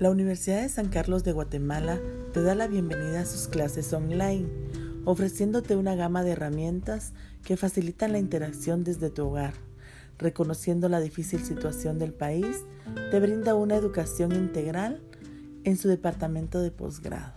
La Universidad de San Carlos de Guatemala te da la bienvenida a sus clases online, ofreciéndote una gama de herramientas que facilitan la interacción desde tu hogar. Reconociendo la difícil situación del país, te brinda una educación integral en su departamento de posgrado.